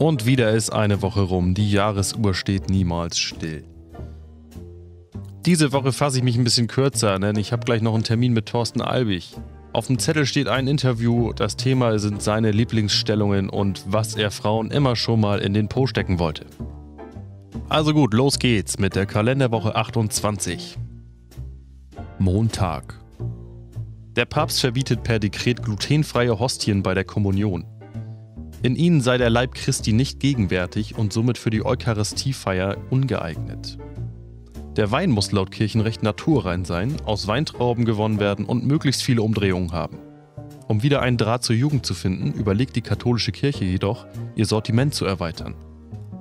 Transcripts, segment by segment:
Und wieder ist eine Woche rum. Die Jahresuhr steht niemals still. Diese Woche fasse ich mich ein bisschen kürzer, denn ich habe gleich noch einen Termin mit Thorsten Albig. Auf dem Zettel steht ein Interview. Das Thema sind seine Lieblingsstellungen und was er Frauen immer schon mal in den Po stecken wollte. Also gut, los geht's mit der Kalenderwoche 28. Montag. Der Papst verbietet per Dekret glutenfreie Hostien bei der Kommunion. In ihnen sei der Leib Christi nicht gegenwärtig und somit für die Eucharistiefeier ungeeignet. Der Wein muss laut Kirchenrecht naturrein sein, aus Weintrauben gewonnen werden und möglichst viele Umdrehungen haben. Um wieder einen Draht zur Jugend zu finden, überlegt die katholische Kirche jedoch, ihr Sortiment zu erweitern.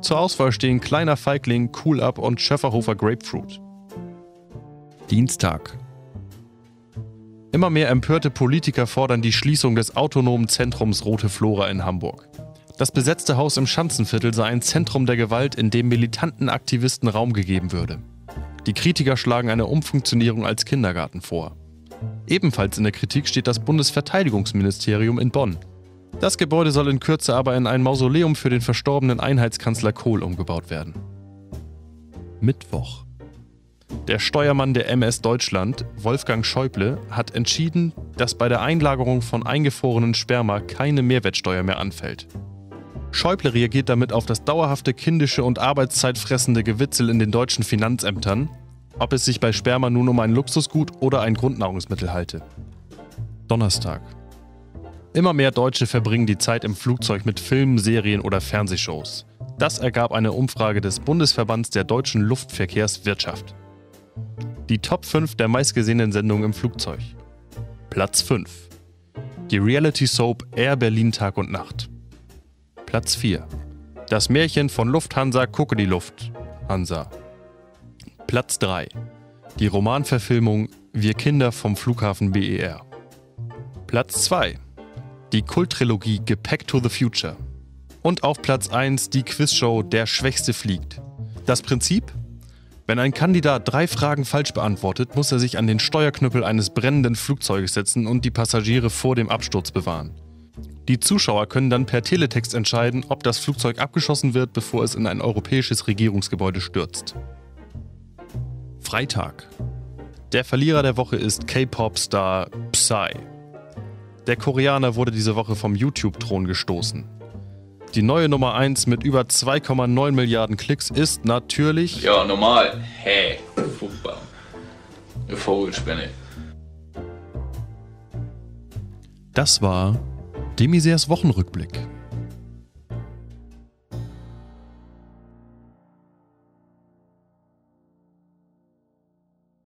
Zur Auswahl stehen Kleiner Feigling, Cool Up und Schöfferhofer Grapefruit. Dienstag. Immer mehr empörte Politiker fordern die Schließung des autonomen Zentrums Rote Flora in Hamburg. Das besetzte Haus im Schanzenviertel sei ein Zentrum der Gewalt, in dem militanten Aktivisten Raum gegeben würde. Die Kritiker schlagen eine Umfunktionierung als Kindergarten vor. Ebenfalls in der Kritik steht das Bundesverteidigungsministerium in Bonn. Das Gebäude soll in Kürze aber in ein Mausoleum für den verstorbenen Einheitskanzler Kohl umgebaut werden. Mittwoch. Der Steuermann der MS Deutschland, Wolfgang Schäuble, hat entschieden, dass bei der Einlagerung von eingefrorenen Sperma keine Mehrwertsteuer mehr anfällt. Schäuble reagiert damit auf das dauerhafte kindische und arbeitszeitfressende Gewitzel in den deutschen Finanzämtern, ob es sich bei Sperma nun um ein Luxusgut oder ein Grundnahrungsmittel halte. Donnerstag. Immer mehr Deutsche verbringen die Zeit im Flugzeug mit Filmen, Serien oder Fernsehshows. Das ergab eine Umfrage des Bundesverbands der deutschen Luftverkehrswirtschaft. Die Top 5 der meistgesehenen Sendungen im Flugzeug. Platz 5. Die Reality Soap Air Berlin Tag und Nacht. Platz 4. Das Märchen von Lufthansa Gucke die Luft. Hansa. Platz 3. Die Romanverfilmung Wir Kinder vom Flughafen BER. Platz 2. Die Kulttrilogie Gepäck to the Future. Und auf Platz 1 die Quizshow Der Schwächste fliegt. Das Prinzip? Wenn ein Kandidat drei Fragen falsch beantwortet, muss er sich an den Steuerknüppel eines brennenden Flugzeuges setzen und die Passagiere vor dem Absturz bewahren. Die Zuschauer können dann per Teletext entscheiden, ob das Flugzeug abgeschossen wird, bevor es in ein europäisches Regierungsgebäude stürzt. Freitag. Der Verlierer der Woche ist K-Pop-Star Psy. Der Koreaner wurde diese Woche vom YouTube-Thron gestoßen. Die neue Nummer 1 mit über 2,9 Milliarden Klicks ist natürlich. Ja, normal. Hey, Fußball. Eine Vogelspinne. Das war Demisers Wochenrückblick.